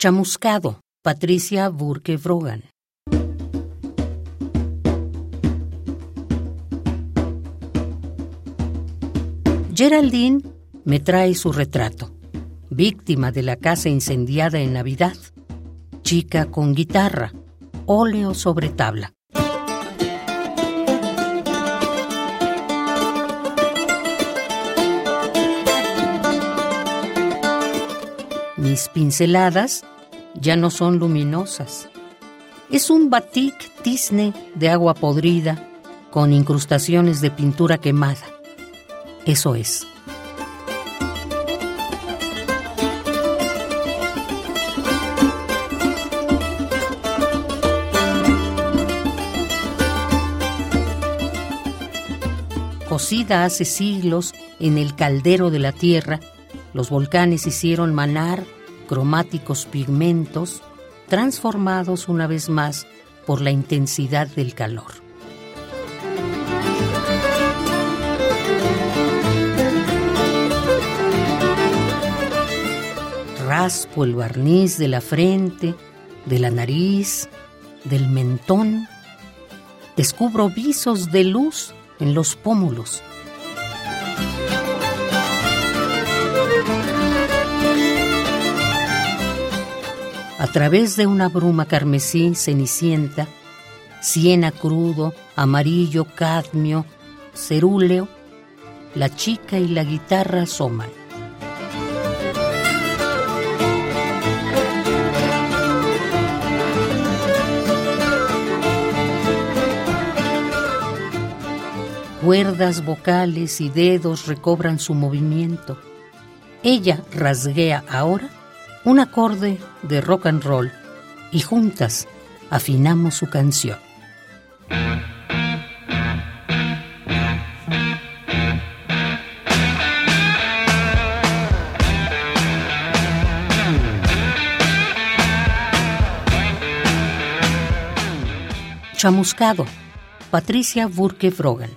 Chamuscado, Patricia Burke Brogan. Geraldine me trae su retrato, víctima de la casa incendiada en Navidad, chica con guitarra, óleo sobre tabla. Pinceladas ya no son luminosas. Es un batik tizne de agua podrida con incrustaciones de pintura quemada. Eso es. Cocida hace siglos en el caldero de la tierra, los volcanes hicieron manar cromáticos pigmentos transformados una vez más por la intensidad del calor. Raspo el barniz de la frente, de la nariz, del mentón. Descubro visos de luz en los pómulos. A través de una bruma carmesí cenicienta, siena crudo, amarillo, cadmio, cerúleo, la chica y la guitarra asoman. Cuerdas vocales y dedos recobran su movimiento. Ella rasguea ahora un acorde de rock and roll y juntas afinamos su canción. Chamuscado, Patricia Burke Frogan.